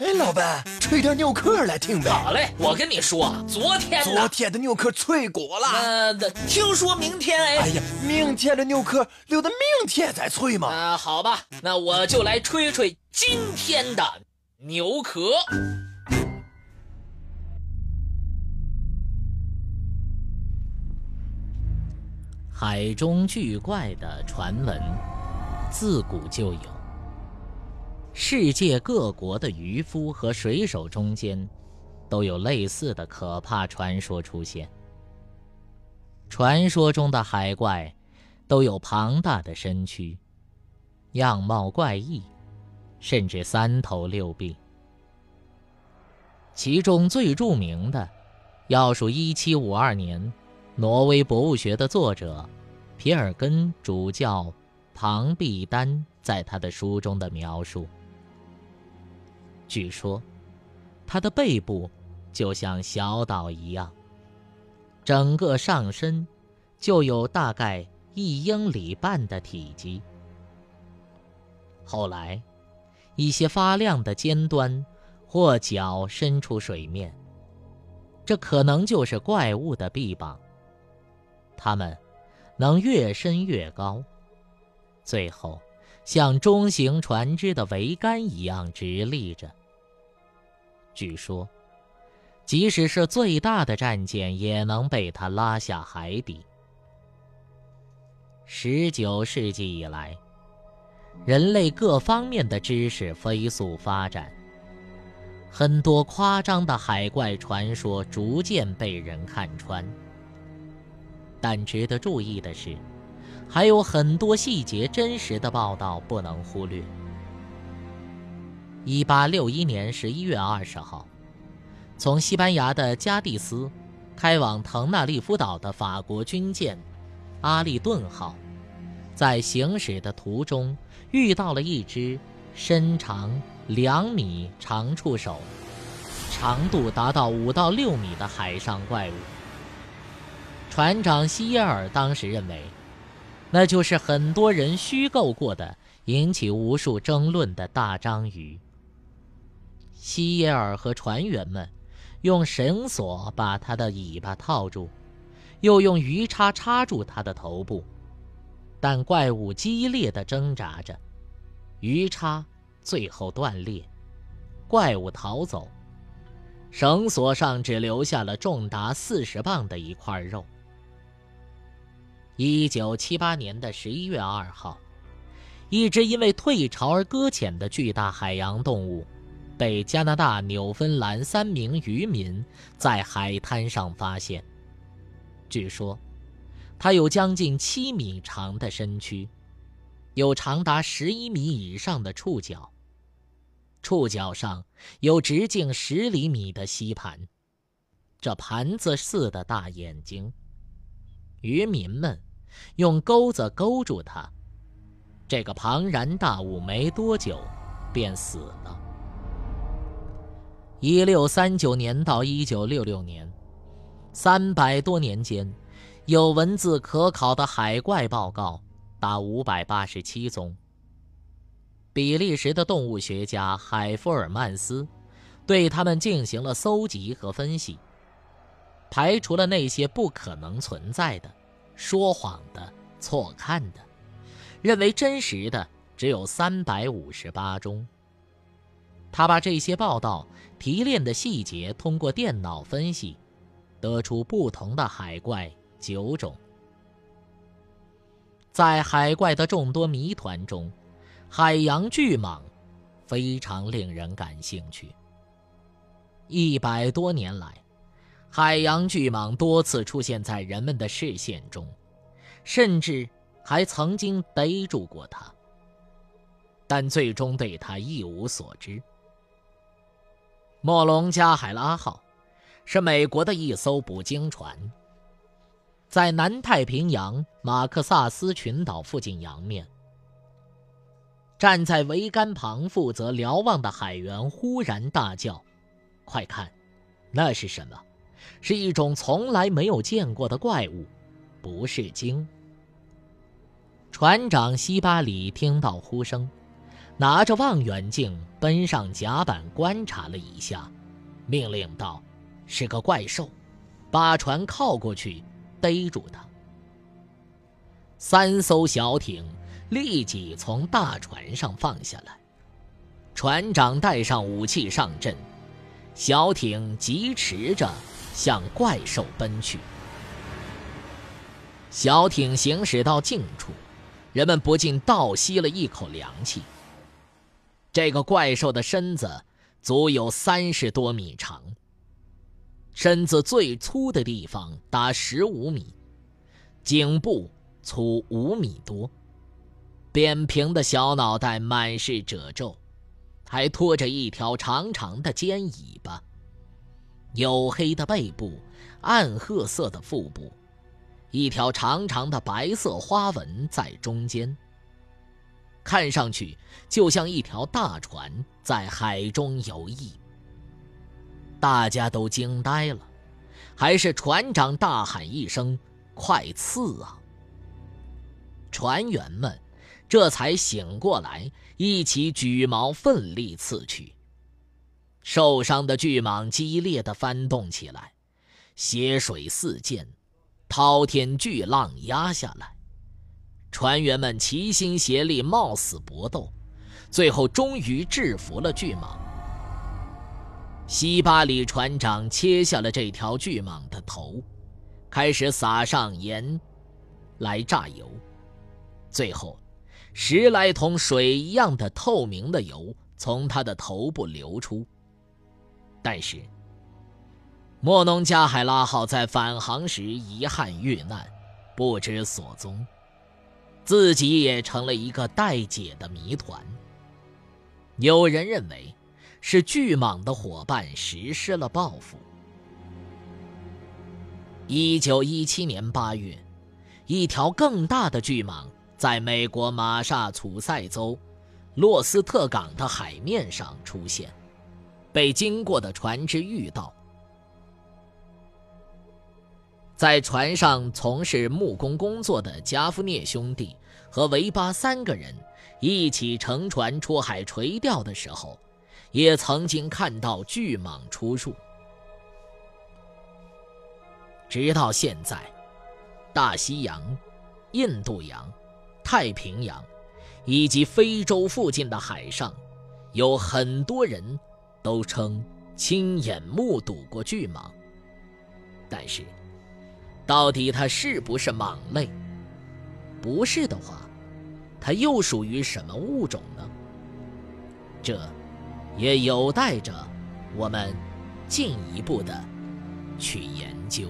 哎，老板，吹点牛壳来听呗。好嘞，我跟你说，昨天昨天的牛壳脆骨了。呃，听说明天哎。哎呀，明天的牛壳留到明天再吹嘛。啊，好吧，那我就来吹吹今天的牛壳。海中巨怪的传闻，自古就有。世界各国的渔夫和水手中间，都有类似的可怕传说出现。传说中的海怪，都有庞大的身躯，样貌怪异，甚至三头六臂。其中最著名的，要数1752年，挪威博物学的作者皮尔根主教庞毕丹在他的书中的描述。据说，它的背部就像小岛一样，整个上身就有大概一英里半的体积。后来，一些发亮的尖端或脚伸出水面，这可能就是怪物的臂膀。它们能越伸越高，最后像中型船只的桅杆一样直立着。据说，即使是最大的战舰也能被它拉下海底。十九世纪以来，人类各方面的知识飞速发展，很多夸张的海怪传说逐渐被人看穿。但值得注意的是，还有很多细节真实的报道不能忽略。一八六一年十一月二十号，从西班牙的加的斯开往腾纳利夫岛的法国军舰“阿利顿号”，在行驶的途中遇到了一只身长两米、长触手、长度达到五到六米的海上怪物。船长希耶尔当时认为，那就是很多人虚构过的、引起无数争论的大章鱼。希耶尔和船员们用绳索把他的尾巴套住，又用鱼叉插住他的头部，但怪物激烈的挣扎着，鱼叉最后断裂，怪物逃走，绳索上只留下了重达四十磅的一块肉。一九七八年的十一月二号，一只因为退潮而搁浅的巨大海洋动物。被加拿大、纽芬兰三名渔民在海滩上发现。据说，它有将近七米长的身躯，有长达十一米以上的触角，触角上有直径十厘米的吸盘，这盘子似的大眼睛。渔民们用钩子勾住它，这个庞然大物没多久便死了。一六三九年到一九六六年，三百多年间，有文字可考的海怪报告达五百八十七宗。比利时的动物学家海弗尔曼斯对他们进行了搜集和分析，排除了那些不可能存在的、说谎的、错看的，认为真实的只有三百五十八宗。他把这些报道提炼的细节通过电脑分析，得出不同的海怪九种。在海怪的众多谜团中，海洋巨蟒非常令人感兴趣。一百多年来，海洋巨蟒多次出现在人们的视线中，甚至还曾经逮住过它，但最终对它一无所知。莫龙加海拉号是美国的一艘捕鲸船，在南太平洋马克萨斯群岛附近洋面。站在桅杆旁负责瞭望的海员忽然大叫：“快看，那是什么？是一种从来没有见过的怪物，不是鲸。”船长西巴里听到呼声，拿着望远镜奔上甲板观察了一下，命令道：“是个怪兽，把船靠过去，逮住它。”三艘小艇立即从大船上放下来，船长带上武器上阵，小艇疾驰着向怪兽奔去。小艇行驶到近处，人们不禁倒吸了一口凉气。这个怪兽的身子足有三十多米长，身子最粗的地方达十五米，颈部。粗五米多，扁平的小脑袋满是褶皱，还拖着一条长长的尖尾巴。黝黑的背部，暗褐色的腹部，一条长长的白色花纹在中间。看上去就像一条大船在海中游弋。大家都惊呆了，还是船长大喊一声：“快刺啊！”船员们这才醒过来，一起举矛奋力刺去。受伤的巨蟒激烈地翻动起来，血水四溅，滔天巨浪压下来。船员们齐心协力，冒死搏斗，最后终于制服了巨蟒。西巴里船长切下了这条巨蟒的头，开始撒上盐来榨油。最后，十来桶水一样的透明的油从他的头部流出。但是，莫农加海拉号在返航时遗憾遇难，不知所踪，自己也成了一个待解的谜团。有人认为，是巨蟒的伙伴实施了报复。一九一七年八月，一条更大的巨蟒。在美国马萨诸塞州洛斯特港的海面上出现，被经过的船只遇到。在船上从事木工工作的加夫涅兄弟和维巴三个人一起乘船出海垂钓的时候，也曾经看到巨蟒出入。直到现在，大西洋、印度洋。太平洋，以及非洲附近的海上，有很多人都称亲眼目睹过巨蟒。但是，到底它是不是蟒类？不是的话，它又属于什么物种呢？这，也有待着我们进一步的去研究。